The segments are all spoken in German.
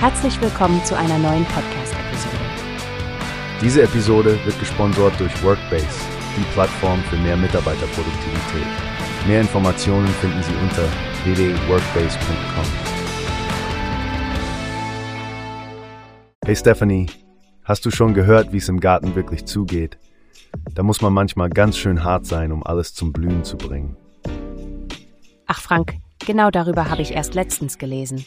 Herzlich willkommen zu einer neuen Podcast-Episode. Diese Episode wird gesponsert durch Workbase, die Plattform für mehr Mitarbeiterproduktivität. Mehr Informationen finden Sie unter www.workbase.com. Hey Stephanie, hast du schon gehört, wie es im Garten wirklich zugeht? Da muss man manchmal ganz schön hart sein, um alles zum Blühen zu bringen. Ach Frank, genau darüber habe ich erst letztens gelesen.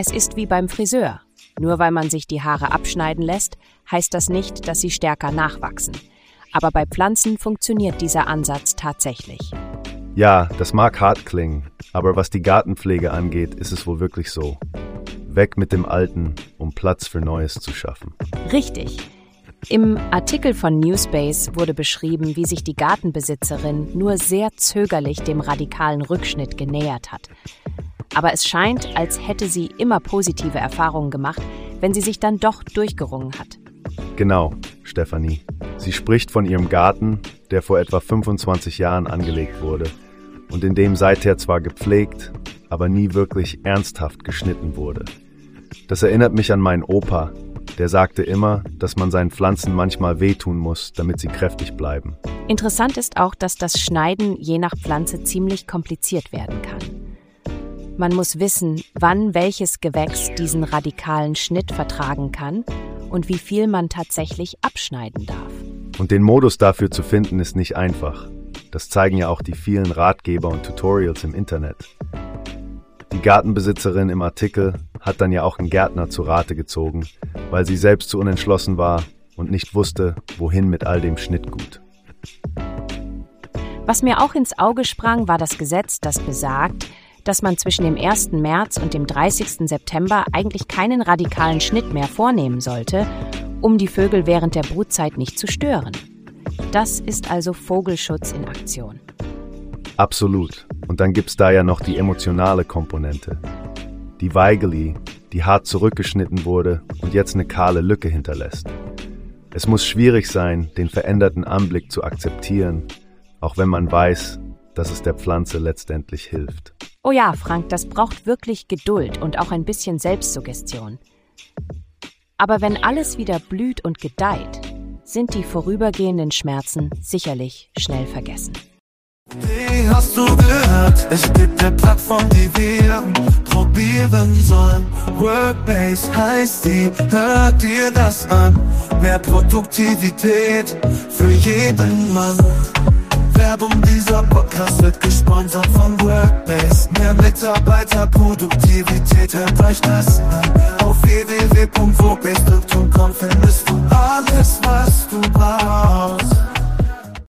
Es ist wie beim Friseur. Nur weil man sich die Haare abschneiden lässt, heißt das nicht, dass sie stärker nachwachsen. Aber bei Pflanzen funktioniert dieser Ansatz tatsächlich. Ja, das mag hart klingen, aber was die Gartenpflege angeht, ist es wohl wirklich so. Weg mit dem Alten, um Platz für Neues zu schaffen. Richtig. Im Artikel von Newspace wurde beschrieben, wie sich die Gartenbesitzerin nur sehr zögerlich dem radikalen Rückschnitt genähert hat. Aber es scheint, als hätte sie immer positive Erfahrungen gemacht, wenn sie sich dann doch durchgerungen hat. Genau, Stefanie. Sie spricht von ihrem Garten, der vor etwa 25 Jahren angelegt wurde und in dem seither zwar gepflegt, aber nie wirklich ernsthaft geschnitten wurde. Das erinnert mich an meinen Opa, der sagte immer, dass man seinen Pflanzen manchmal wehtun muss, damit sie kräftig bleiben. Interessant ist auch, dass das Schneiden je nach Pflanze ziemlich kompliziert werden kann. Man muss wissen, wann welches Gewächs diesen radikalen Schnitt vertragen kann und wie viel man tatsächlich abschneiden darf. Und den Modus dafür zu finden ist nicht einfach. Das zeigen ja auch die vielen Ratgeber und Tutorials im Internet. Die Gartenbesitzerin im Artikel hat dann ja auch einen Gärtner zu Rate gezogen, weil sie selbst zu unentschlossen war und nicht wusste, wohin mit all dem Schnittgut. Was mir auch ins Auge sprang, war das Gesetz, das besagt, dass man zwischen dem 1. März und dem 30. September eigentlich keinen radikalen Schnitt mehr vornehmen sollte, um die Vögel während der Brutzeit nicht zu stören. Das ist also Vogelschutz in Aktion. Absolut. Und dann gibt's da ja noch die emotionale Komponente. Die Weigeli, die hart zurückgeschnitten wurde und jetzt eine kahle Lücke hinterlässt. Es muss schwierig sein, den veränderten Anblick zu akzeptieren, auch wenn man weiß, dass es der Pflanze letztendlich hilft. Oh ja, Frank, das braucht wirklich Geduld und auch ein bisschen Selbstsuggestion. Aber wenn alles wieder blüht und gedeiht, sind die vorübergehenden Schmerzen sicherlich schnell vergessen. Wie hast du gehört? Es gibt eine Plattform, die wir probieren sollen. Workbase heißt die, hört dir das an. Mehr Produktivität für jeden Mann. Werbung, dieser Podcast wird gesponsert von Workbase. Mitarbeiterproduktivität, euch das. Auf www.workbase.com